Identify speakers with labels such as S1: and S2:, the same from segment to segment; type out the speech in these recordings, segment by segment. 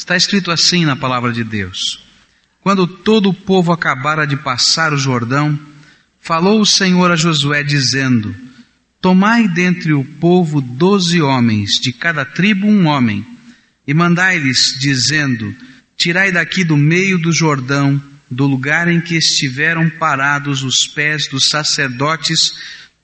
S1: Está escrito assim na palavra de Deus. Quando todo o povo acabara de passar o Jordão, falou o Senhor a Josué, dizendo: Tomai dentre o povo doze homens, de cada tribo um homem, e mandai-lhes, dizendo: Tirai daqui do meio do Jordão, do lugar em que estiveram parados os pés dos sacerdotes,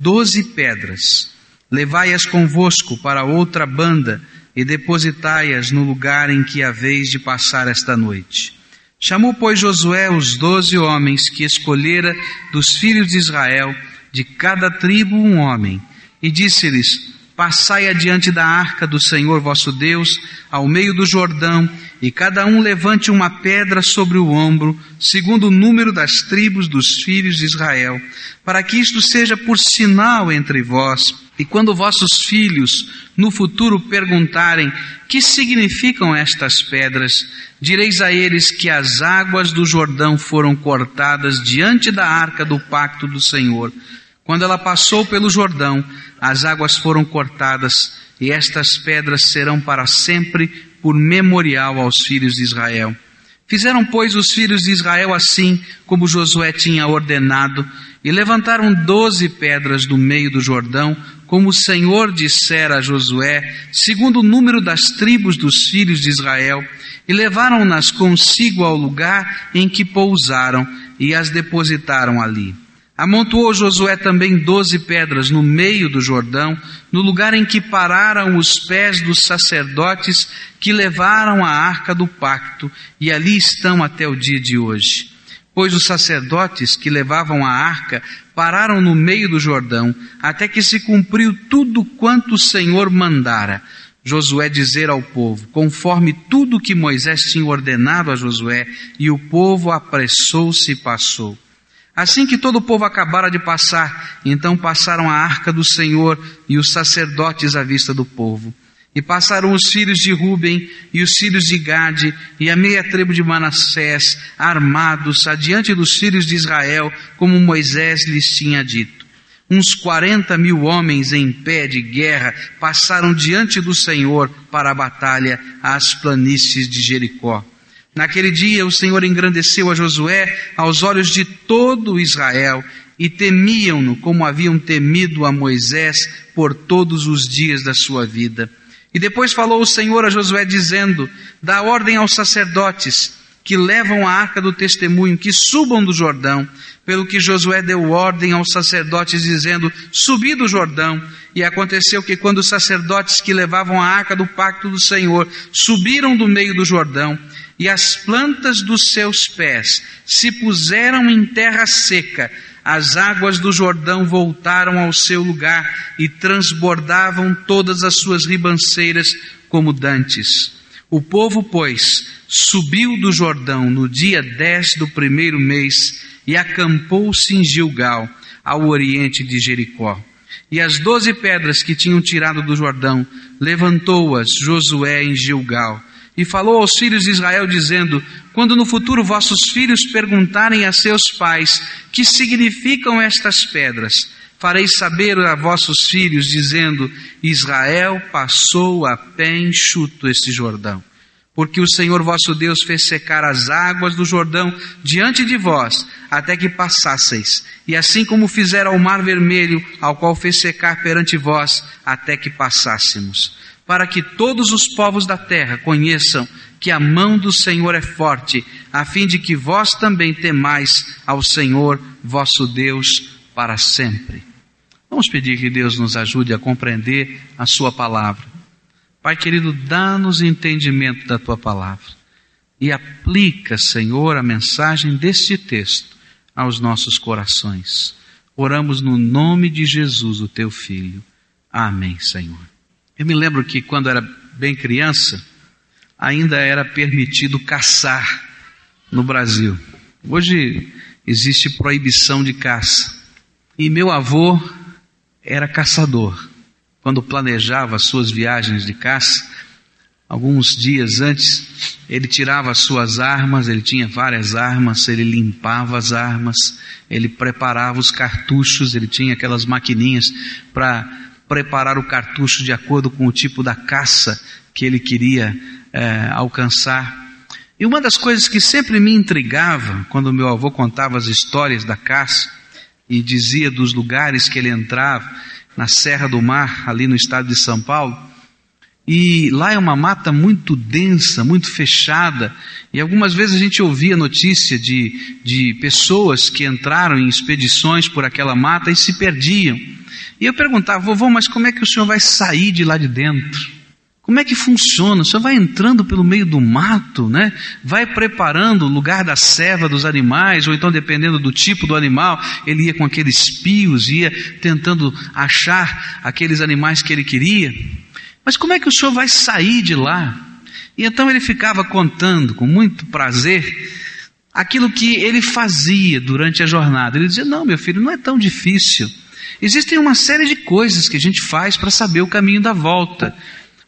S1: doze pedras. Levai-as convosco para outra banda e depositai-as no lugar em que haveis de passar esta noite. Chamou, pois, Josué os doze homens que escolhera dos filhos de Israel, de cada tribo um homem, e disse-lhes: Passai adiante da arca do Senhor vosso Deus, ao meio do Jordão, e cada um levante uma pedra sobre o ombro, segundo o número das tribos dos filhos de Israel, para que isto seja por sinal entre vós. E quando vossos filhos no futuro perguntarem que significam estas pedras, direis a eles que as águas do Jordão foram cortadas diante da arca do pacto do Senhor. Quando ela passou pelo Jordão, as águas foram cortadas, e estas pedras serão para sempre por memorial aos filhos de Israel. Fizeram, pois, os filhos de Israel assim como Josué tinha ordenado, e levantaram doze pedras do meio do Jordão, como o Senhor dissera a Josué, segundo o número das tribos dos filhos de Israel, e levaram-nas consigo ao lugar em que pousaram, e as depositaram ali. Amontoou Josué também doze pedras no meio do Jordão, no lugar em que pararam os pés dos sacerdotes que levaram a arca do pacto, e ali estão até o dia de hoje. Pois os sacerdotes que levavam a arca pararam no meio do Jordão, até que se cumpriu tudo quanto o Senhor mandara. Josué dizer ao povo, conforme tudo que Moisés tinha ordenado a Josué, e o povo apressou-se e passou. Assim que todo o povo acabara de passar, então passaram a arca do Senhor e os sacerdotes à vista do povo. E passaram os filhos de Ruben e os filhos de Gade e a meia tribo de Manassés, armados, adiante dos filhos de Israel, como Moisés lhes tinha dito. Uns quarenta mil homens em pé de guerra passaram diante do Senhor para a batalha às planícies de Jericó. Naquele dia o Senhor engrandeceu a Josué aos olhos de todo Israel e temiam-no como haviam temido a Moisés por todos os dias da sua vida. E depois falou o Senhor a Josué dizendo: Dá ordem aos sacerdotes que levam a arca do testemunho que subam do Jordão. Pelo que Josué deu ordem aos sacerdotes dizendo: Subi do Jordão. E aconteceu que quando os sacerdotes que levavam a arca do pacto do Senhor subiram do meio do Jordão, e as plantas dos seus pés se puseram em terra seca, as águas do Jordão voltaram ao seu lugar e transbordavam todas as suas ribanceiras como dantes. O povo, pois, subiu do Jordão no dia 10 do primeiro mês e acampou-se em Gilgal, ao oriente de Jericó. E as doze pedras que tinham tirado do Jordão, levantou-as Josué em Gilgal e falou aos filhos de Israel, dizendo: Quando no futuro vossos filhos perguntarem a seus pais que significam estas pedras, fareis saber a vossos filhos, dizendo: Israel passou a pé enxuto este Jordão. Porque o Senhor vosso Deus fez secar as águas do Jordão diante de vós, até que passasseis. E assim como fizera o mar vermelho, ao qual fez secar perante vós, até que passássemos para que todos os povos da terra conheçam que a mão do Senhor é forte, a fim de que vós também temais ao Senhor vosso Deus para sempre. Vamos pedir que Deus nos ajude a compreender a Sua palavra. Pai querido, dá-nos entendimento da Tua palavra e aplica, Senhor, a mensagem deste texto aos nossos corações. Oramos no nome de Jesus, o Teu Filho. Amém, Senhor. Eu me lembro que quando era bem criança, ainda era permitido caçar no Brasil. Hoje existe proibição de caça. E meu avô era caçador. Quando planejava suas viagens de caça, alguns dias antes, ele tirava as suas armas, ele tinha várias armas, ele limpava as armas, ele preparava os cartuchos, ele tinha aquelas maquininhas para preparar o cartucho de acordo com o tipo da caça que ele queria é, alcançar. E uma das coisas que sempre me intrigava quando meu avô contava as histórias da caça e dizia dos lugares que ele entrava, na Serra do Mar, ali no estado de São Paulo, e lá é uma mata muito densa, muito fechada, e algumas vezes a gente ouvia notícia de, de pessoas que entraram em expedições por aquela mata e se perdiam. E eu perguntava, vovô, mas como é que o senhor vai sair de lá de dentro? Como é que funciona? O senhor vai entrando pelo meio do mato, né? Vai preparando o lugar da serva dos animais, ou então dependendo do tipo do animal, ele ia com aqueles pios, ia tentando achar aqueles animais que ele queria. Mas como é que o senhor vai sair de lá? E então ele ficava contando com muito prazer aquilo que ele fazia durante a jornada. Ele dizia: Não, meu filho, não é tão difícil. Existem uma série de coisas que a gente faz para saber o caminho da volta.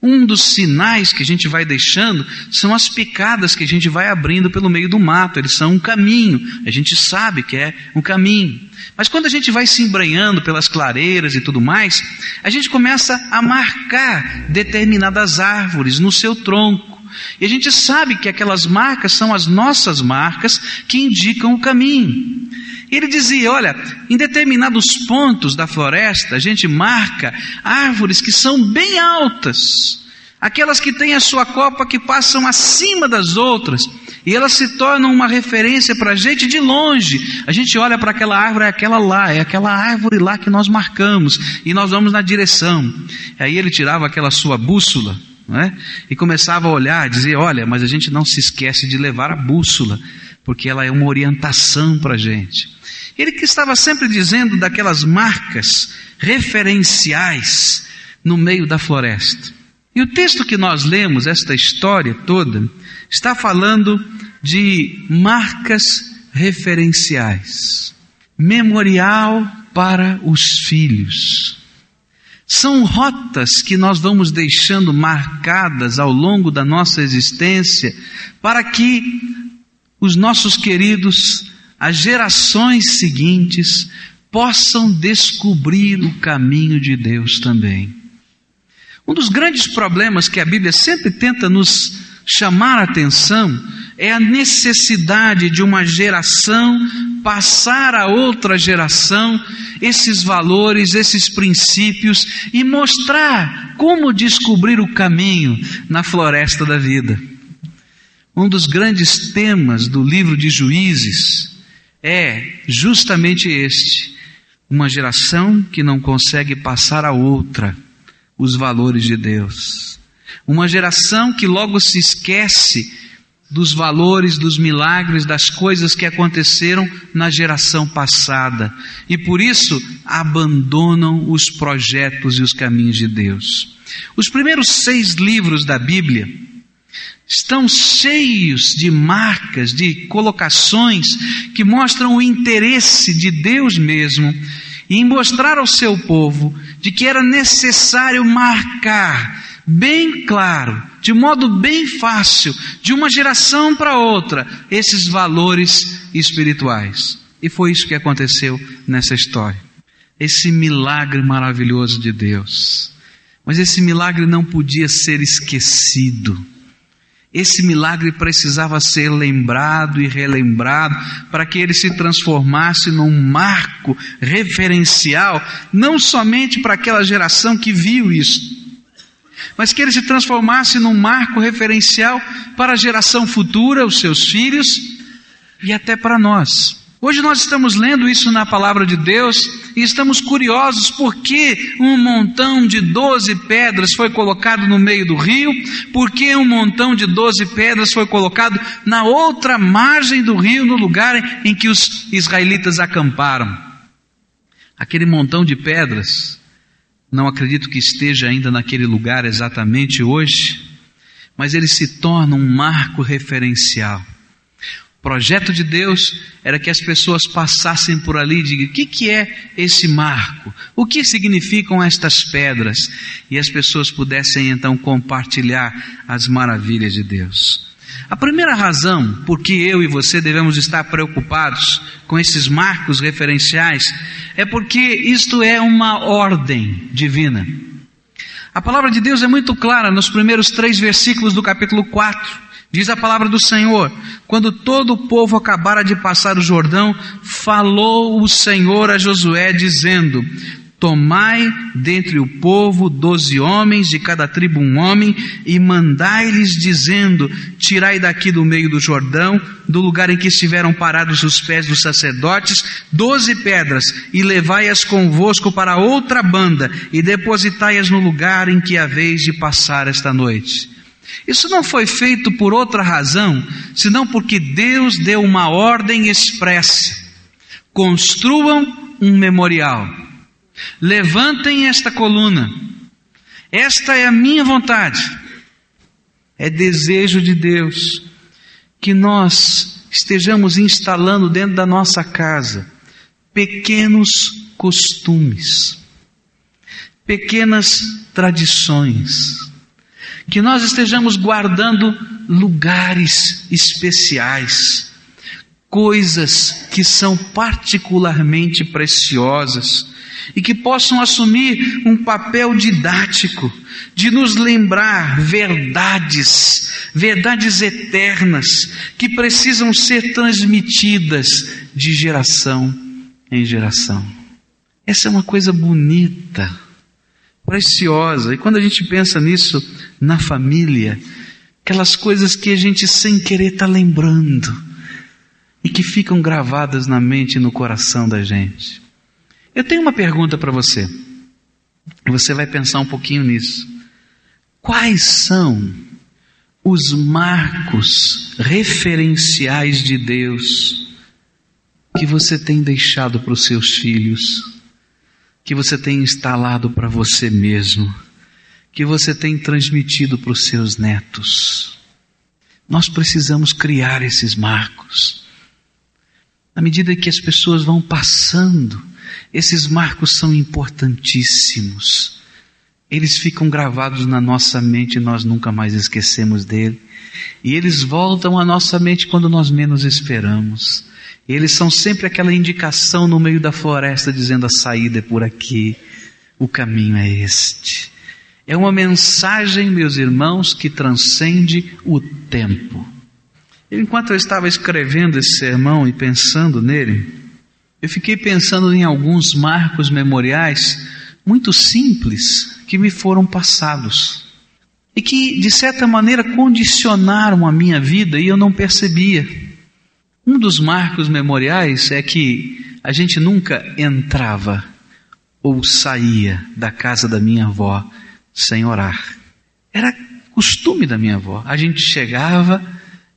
S1: Um dos sinais que a gente vai deixando são as picadas que a gente vai abrindo pelo meio do mato. Eles são um caminho. A gente sabe que é um caminho. Mas quando a gente vai se embranhando pelas clareiras e tudo mais, a gente começa a marcar determinadas árvores no seu tronco. E a gente sabe que aquelas marcas são as nossas marcas que indicam o caminho. Ele dizia: olha, em determinados pontos da floresta, a gente marca árvores que são bem altas, aquelas que têm a sua copa que passam acima das outras, e elas se tornam uma referência para a gente de longe. A gente olha para aquela árvore, é aquela lá, é aquela árvore lá que nós marcamos, e nós vamos na direção. Aí ele tirava aquela sua bússola, é? e começava a olhar, dizer: olha, mas a gente não se esquece de levar a bússola, porque ela é uma orientação para a gente. Ele que estava sempre dizendo daquelas marcas referenciais no meio da floresta. E o texto que nós lemos, esta história toda, está falando de marcas referenciais. Memorial para os filhos. São rotas que nós vamos deixando marcadas ao longo da nossa existência para que os nossos queridos as gerações seguintes possam descobrir o caminho de Deus também. Um dos grandes problemas que a Bíblia sempre tenta nos chamar a atenção é a necessidade de uma geração passar a outra geração esses valores, esses princípios e mostrar como descobrir o caminho na floresta da vida. Um dos grandes temas do livro de Juízes é justamente este: uma geração que não consegue passar a outra os valores de Deus. Uma geração que logo se esquece dos valores, dos milagres, das coisas que aconteceram na geração passada e por isso abandonam os projetos e os caminhos de Deus. Os primeiros seis livros da Bíblia estão cheios de marcas, de colocações que mostram o interesse de Deus mesmo em mostrar ao seu povo de que era necessário marcar bem claro, de modo bem fácil, de uma geração para outra, esses valores espirituais. E foi isso que aconteceu nessa história. Esse milagre maravilhoso de Deus. Mas esse milagre não podia ser esquecido. Esse milagre precisava ser lembrado e relembrado para que ele se transformasse num marco referencial, não somente para aquela geração que viu isso, mas que ele se transformasse num marco referencial para a geração futura, os seus filhos e até para nós. Hoje nós estamos lendo isso na palavra de Deus e estamos curiosos porque um montão de doze pedras foi colocado no meio do rio, porque um montão de doze pedras foi colocado na outra margem do rio, no lugar em que os israelitas acamparam. Aquele montão de pedras, não acredito que esteja ainda naquele lugar exatamente hoje, mas ele se torna um marco referencial o projeto de Deus era que as pessoas passassem por ali e digam: o que, que é esse marco? O que significam estas pedras? E as pessoas pudessem então compartilhar as maravilhas de Deus. A primeira razão por que eu e você devemos estar preocupados com esses marcos referenciais é porque isto é uma ordem divina. A palavra de Deus é muito clara nos primeiros três versículos do capítulo 4. Diz a palavra do Senhor: quando todo o povo acabara de passar o Jordão, falou o Senhor a Josué, dizendo: Tomai dentre o povo doze homens, de cada tribo um homem, e mandai-lhes dizendo, tirai daqui do meio do Jordão, do lugar em que estiveram parados os pés dos sacerdotes, doze pedras, e levai-as convosco para outra banda, e depositai-as no lugar em que haveis de passar esta noite. Isso não foi feito por outra razão, senão porque Deus deu uma ordem expressa. Construam um memorial Levantem esta coluna. Esta é a minha vontade. É desejo de Deus que nós estejamos instalando dentro da nossa casa pequenos costumes, pequenas tradições, que nós estejamos guardando lugares especiais, coisas que são particularmente preciosas e que possam assumir um papel didático de nos lembrar verdades, verdades eternas que precisam ser transmitidas de geração em geração. Essa é uma coisa bonita, preciosa. E quando a gente pensa nisso na família, aquelas coisas que a gente sem querer está lembrando e que ficam gravadas na mente e no coração da gente. Eu tenho uma pergunta para você. Você vai pensar um pouquinho nisso. Quais são os marcos referenciais de Deus que você tem deixado para os seus filhos, que você tem instalado para você mesmo, que você tem transmitido para os seus netos? Nós precisamos criar esses marcos. À medida que as pessoas vão passando, esses marcos são importantíssimos. Eles ficam gravados na nossa mente e nós nunca mais esquecemos dele. E eles voltam à nossa mente quando nós menos esperamos. Eles são sempre aquela indicação no meio da floresta dizendo a saída é por aqui, o caminho é este. É uma mensagem, meus irmãos, que transcende o tempo. Enquanto eu estava escrevendo esse sermão e pensando nele, eu fiquei pensando em alguns marcos memoriais muito simples que me foram passados e que, de certa maneira, condicionaram a minha vida e eu não percebia. Um dos marcos memoriais é que a gente nunca entrava ou saía da casa da minha avó sem orar. Era costume da minha avó. A gente chegava,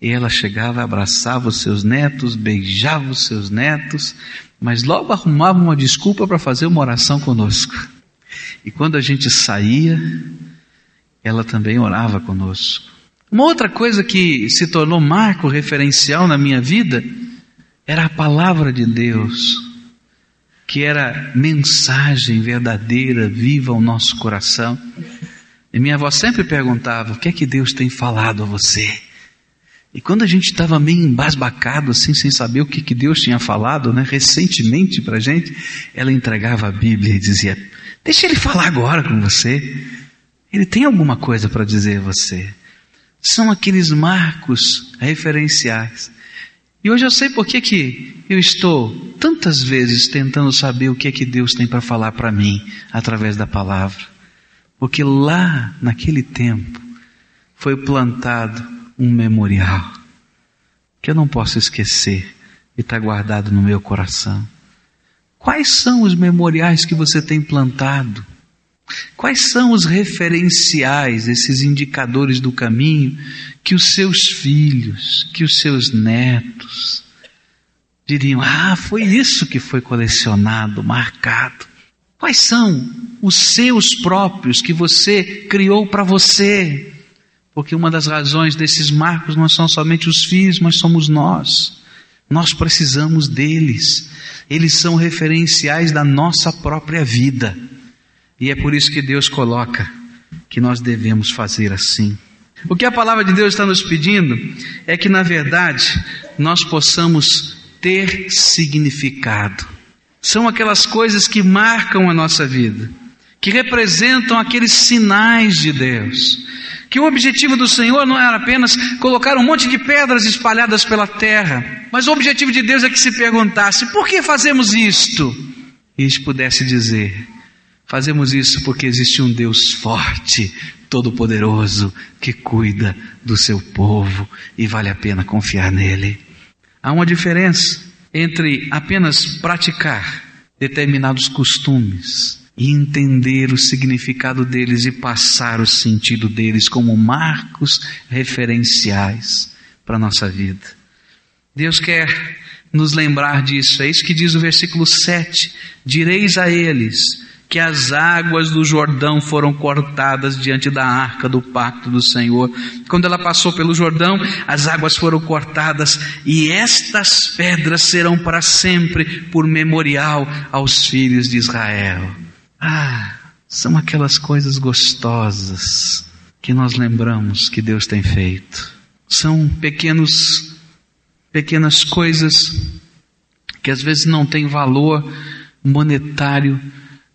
S1: e ela chegava, abraçava os seus netos, beijava os seus netos, mas logo arrumava uma desculpa para fazer uma oração conosco. E quando a gente saía, ela também orava conosco. Uma outra coisa que se tornou marco referencial na minha vida era a palavra de Deus, que era mensagem verdadeira, viva ao nosso coração. E minha avó sempre perguntava: o que é que Deus tem falado a você? E quando a gente estava meio embasbacado, assim, sem saber o que, que Deus tinha falado, né, recentemente para a gente, ela entregava a Bíblia e dizia: Deixa ele falar agora com você. Ele tem alguma coisa para dizer a você. São aqueles marcos referenciais. E hoje eu sei por que, que eu estou tantas vezes tentando saber o que é que Deus tem para falar para mim através da palavra. Porque lá, naquele tempo, foi plantado um memorial que eu não posso esquecer e está guardado no meu coração. Quais são os memoriais que você tem plantado? Quais são os referenciais, esses indicadores do caminho que os seus filhos, que os seus netos diriam: Ah, foi isso que foi colecionado, marcado. Quais são os seus próprios que você criou para você? Porque uma das razões desses marcos não são somente os filhos, mas somos nós. Nós precisamos deles. Eles são referenciais da nossa própria vida. E é por isso que Deus coloca que nós devemos fazer assim. O que a palavra de Deus está nos pedindo é que, na verdade, nós possamos ter significado. São aquelas coisas que marcam a nossa vida que representam aqueles sinais de Deus. Que o objetivo do Senhor não era apenas colocar um monte de pedras espalhadas pela terra, mas o objetivo de Deus é que se perguntasse: por que fazemos isto? E eles pudesse dizer: fazemos isso porque existe um Deus forte, todo-poderoso, que cuida do seu povo e vale a pena confiar nele. Há uma diferença entre apenas praticar determinados costumes e entender o significado deles e passar o sentido deles como marcos referenciais para a nossa vida. Deus quer nos lembrar disso. É isso que diz o versículo 7: Direis a eles que as águas do Jordão foram cortadas diante da arca do pacto do Senhor. Quando ela passou pelo Jordão, as águas foram cortadas e estas pedras serão para sempre por memorial aos filhos de Israel. Ah, são aquelas coisas gostosas que nós lembramos que Deus tem feito. São pequenos pequenas coisas que às vezes não têm valor monetário,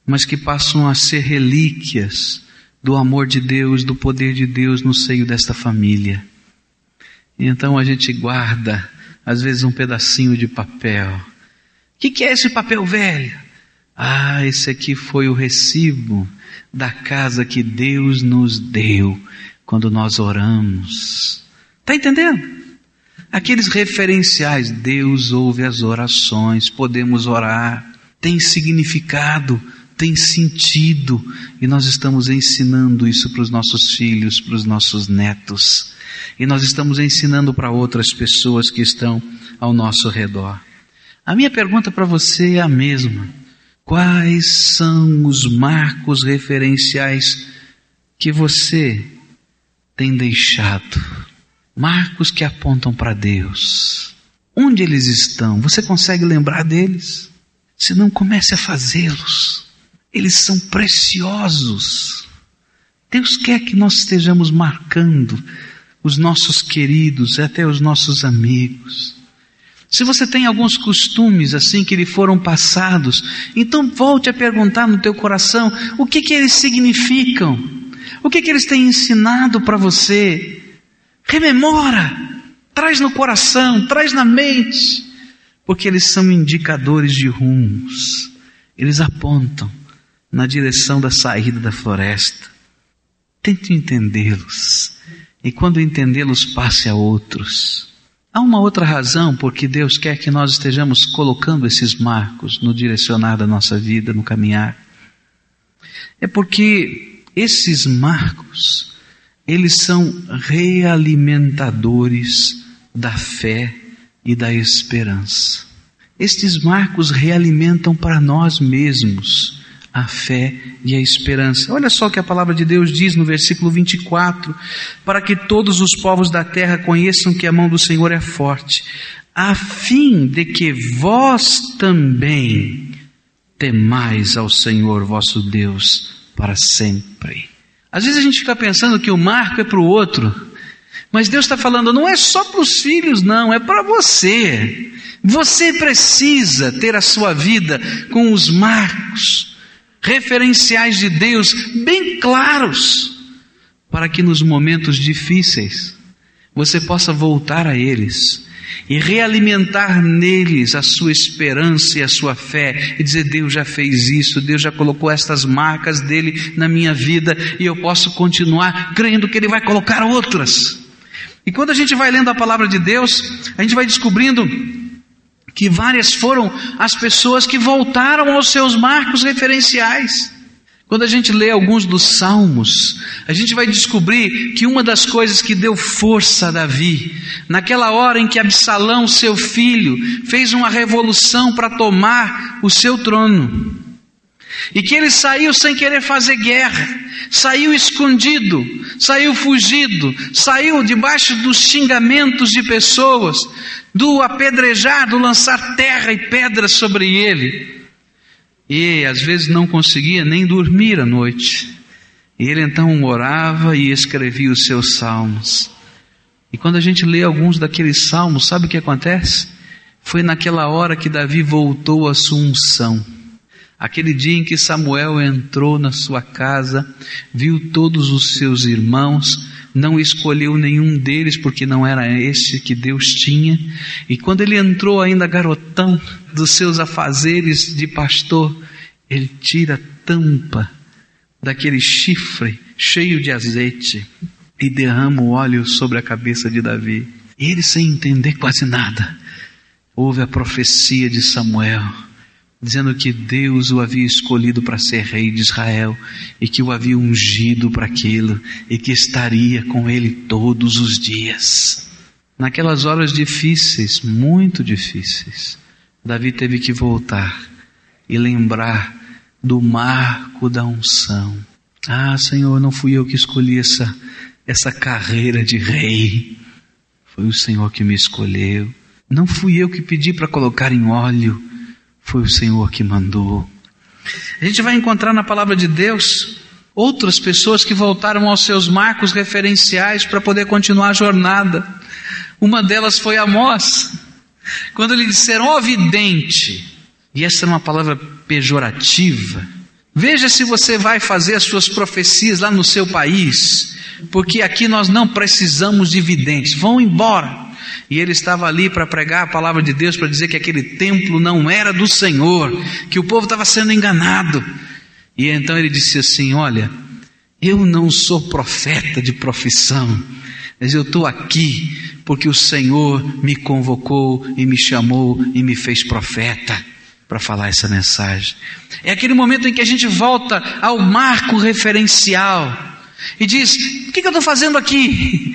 S1: mas que passam a ser relíquias do amor de Deus, do poder de Deus no seio desta família. E então a gente guarda, às vezes, um pedacinho de papel. O que, que é esse papel velho? Ah, esse aqui foi o recibo da casa que Deus nos deu quando nós oramos. Está entendendo? Aqueles referenciais, Deus ouve as orações, podemos orar, tem significado, tem sentido, e nós estamos ensinando isso para os nossos filhos, para os nossos netos, e nós estamos ensinando para outras pessoas que estão ao nosso redor. A minha pergunta para você é a mesma. Quais são os marcos referenciais que você tem deixado? Marcos que apontam para Deus. Onde eles estão? Você consegue lembrar deles? Se não, comece a fazê-los. Eles são preciosos. Deus quer que nós estejamos marcando os nossos queridos, até os nossos amigos. Se você tem alguns costumes assim que lhe foram passados, então volte a perguntar no teu coração o que que eles significam, o que que eles têm ensinado para você. Rememora, traz no coração, traz na mente, porque eles são indicadores de rumos. Eles apontam na direção da saída da floresta. Tente entendê-los. E quando entendê-los, passe a outros. Há uma outra razão porque Deus quer que nós estejamos colocando esses marcos no direcionar da nossa vida, no caminhar. É porque esses marcos, eles são realimentadores da fé e da esperança. Estes marcos realimentam para nós mesmos a fé e a esperança. Olha só o que a palavra de Deus diz no versículo 24: para que todos os povos da terra conheçam que a mão do Senhor é forte, a fim de que vós também temais ao Senhor vosso Deus para sempre. Às vezes a gente fica pensando que o marco é para o outro, mas Deus está falando, não é só para os filhos, não, é para você. Você precisa ter a sua vida com os marcos referenciais de Deus bem claros, para que nos momentos difíceis você possa voltar a eles e realimentar neles a sua esperança e a sua fé e dizer: Deus já fez isso, Deus já colocou estas marcas dele na minha vida e eu posso continuar crendo que ele vai colocar outras. E quando a gente vai lendo a palavra de Deus, a gente vai descobrindo que várias foram as pessoas que voltaram aos seus marcos referenciais. Quando a gente lê alguns dos salmos, a gente vai descobrir que uma das coisas que deu força a Davi, naquela hora em que Absalão, seu filho, fez uma revolução para tomar o seu trono, e que ele saiu sem querer fazer guerra, saiu escondido, saiu fugido, saiu debaixo dos xingamentos de pessoas, do apedrejar, do lançar terra e pedras sobre ele. E às vezes não conseguia nem dormir à noite. E ele então orava e escrevia os seus salmos. E quando a gente lê alguns daqueles salmos, sabe o que acontece? Foi naquela hora que Davi voltou à sua unção. Aquele dia em que Samuel entrou na sua casa, viu todos os seus irmãos, não escolheu nenhum deles porque não era este que Deus tinha, e quando ele entrou ainda garotão dos seus afazeres de pastor, ele tira a tampa daquele chifre cheio de azeite e derrama o óleo sobre a cabeça de Davi. E ele, sem entender quase nada, ouve a profecia de Samuel, dizendo que Deus o havia escolhido para ser rei de Israel e que o havia ungido para aquilo e que estaria com ele todos os dias. Naquelas horas difíceis, muito difíceis, Davi teve que voltar e lembrar do marco da unção. Ah, Senhor, não fui eu que escolhi essa, essa carreira de rei. Foi o Senhor que me escolheu. Não fui eu que pedi para colocar em óleo. Foi o Senhor que mandou. A gente vai encontrar na palavra de Deus outras pessoas que voltaram aos seus marcos referenciais para poder continuar a jornada. Uma delas foi Amós. Quando lhe disseram, ó oh, vidente, e essa é uma palavra pejorativa, veja se você vai fazer as suas profecias lá no seu país, porque aqui nós não precisamos de videntes, vão embora. E ele estava ali para pregar a palavra de Deus, para dizer que aquele templo não era do Senhor, que o povo estava sendo enganado. E então ele disse assim: Olha, eu não sou profeta de profissão, mas eu estou aqui porque o Senhor me convocou e me chamou e me fez profeta para falar essa mensagem. É aquele momento em que a gente volta ao marco referencial e diz: O que, que eu estou fazendo aqui?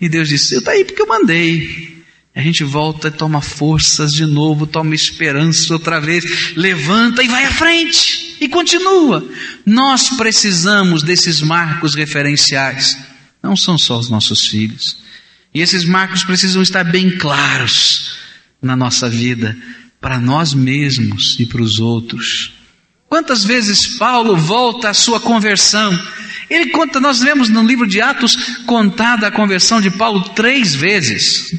S1: E Deus diz: Eu estou aí porque eu mandei. A gente volta e toma forças de novo, toma esperança outra vez, levanta e vai à frente e continua. Nós precisamos desses marcos referenciais. Não são só os nossos filhos. E esses marcos precisam estar bem claros na nossa vida, para nós mesmos e para os outros. Quantas vezes Paulo volta à sua conversão? Ele conta, nós vemos no livro de Atos contada a conversão de Paulo três vezes.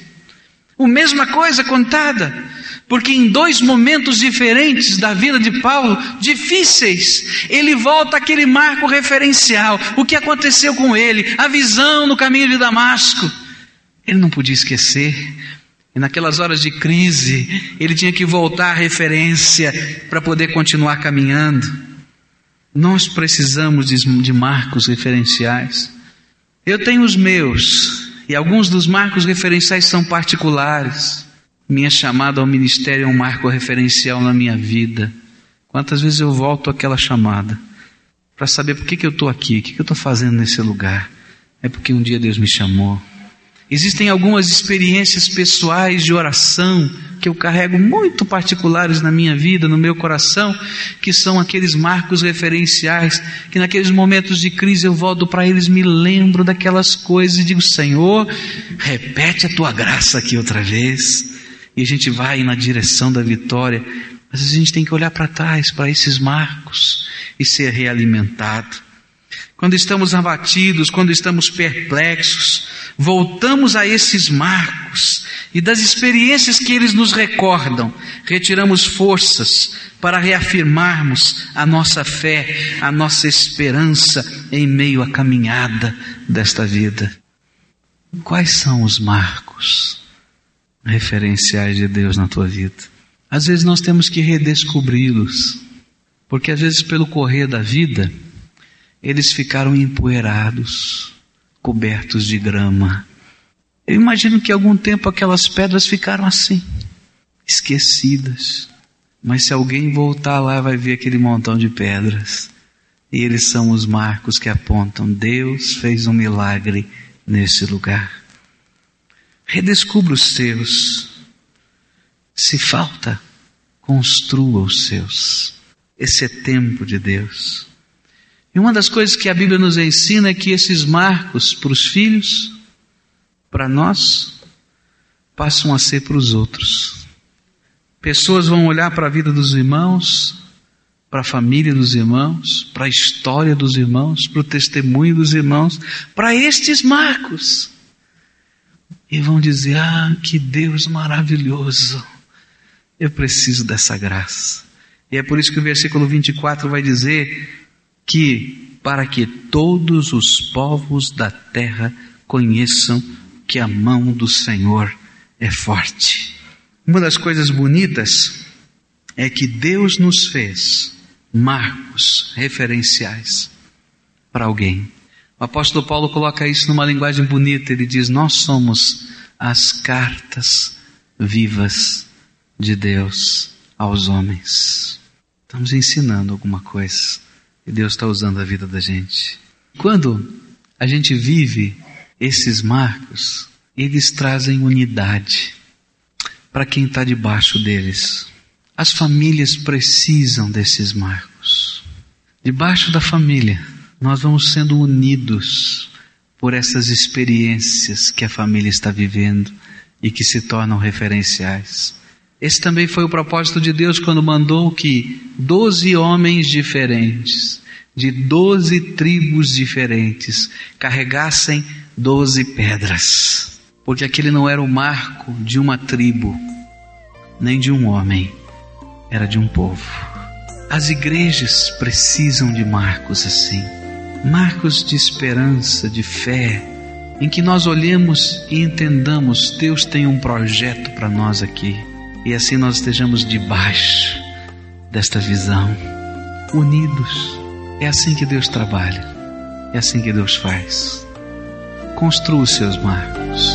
S1: A mesma coisa contada, porque em dois momentos diferentes da vida de Paulo, difíceis, ele volta àquele marco referencial, o que aconteceu com ele, a visão no caminho de Damasco. Ele não podia esquecer, e naquelas horas de crise, ele tinha que voltar à referência para poder continuar caminhando. Nós precisamos de, marcos referenciais. Eu tenho os meus, e alguns dos marcos referenciais são particulares. Minha chamada ao ministério é um marco referencial na minha vida. Quantas vezes eu volto àquela chamada para saber por que, que eu estou aqui, o que, que eu estou fazendo nesse lugar. É porque um dia Deus me chamou. Existem algumas experiências pessoais de oração que eu carrego muito particulares na minha vida, no meu coração, que são aqueles marcos referenciais, que naqueles momentos de crise eu volto para eles, me lembro daquelas coisas e digo: Senhor, repete a tua graça aqui outra vez. E a gente vai na direção da vitória. Mas a gente tem que olhar para trás, para esses marcos, e ser realimentado. Quando estamos abatidos, quando estamos perplexos, voltamos a esses marcos e das experiências que eles nos recordam, retiramos forças para reafirmarmos a nossa fé, a nossa esperança em meio à caminhada desta vida. Quais são os marcos referenciais de Deus na tua vida? Às vezes nós temos que redescobri-los, porque às vezes pelo correr da vida, eles ficaram empoeirados, cobertos de grama. Eu imagino que algum tempo aquelas pedras ficaram assim, esquecidas. Mas se alguém voltar lá, vai ver aquele montão de pedras. E eles são os marcos que apontam: Deus fez um milagre nesse lugar. Redescubra os seus. Se falta, construa os seus. Esse é tempo de Deus. E uma das coisas que a Bíblia nos ensina é que esses marcos para os filhos, para nós, passam a ser para os outros. Pessoas vão olhar para a vida dos irmãos, para a família dos irmãos, para a história dos irmãos, para o testemunho dos irmãos, para estes marcos. E vão dizer: Ah, que Deus maravilhoso! Eu preciso dessa graça. E é por isso que o versículo 24 vai dizer que para que todos os povos da terra conheçam que a mão do Senhor é forte. Uma das coisas bonitas é que Deus nos fez marcos referenciais para alguém. O apóstolo Paulo coloca isso numa linguagem bonita. Ele diz: Nós somos as cartas vivas de Deus aos homens. Estamos ensinando alguma coisa e Deus está usando a vida da gente. Quando a gente vive esses marcos, eles trazem unidade para quem está debaixo deles. As famílias precisam desses marcos. Debaixo da família, nós vamos sendo unidos por essas experiências que a família está vivendo e que se tornam referenciais. Esse também foi o propósito de Deus quando mandou que doze homens diferentes, de doze tribos diferentes, carregassem doze pedras, porque aquele não era o marco de uma tribo, nem de um homem, era de um povo. As igrejas precisam de marcos assim, marcos de esperança, de fé, em que nós olhemos e entendamos Deus tem um projeto para nós aqui, e assim nós estejamos debaixo desta visão, unidos. É assim que Deus trabalha, é assim que Deus faz construa os seus marcos.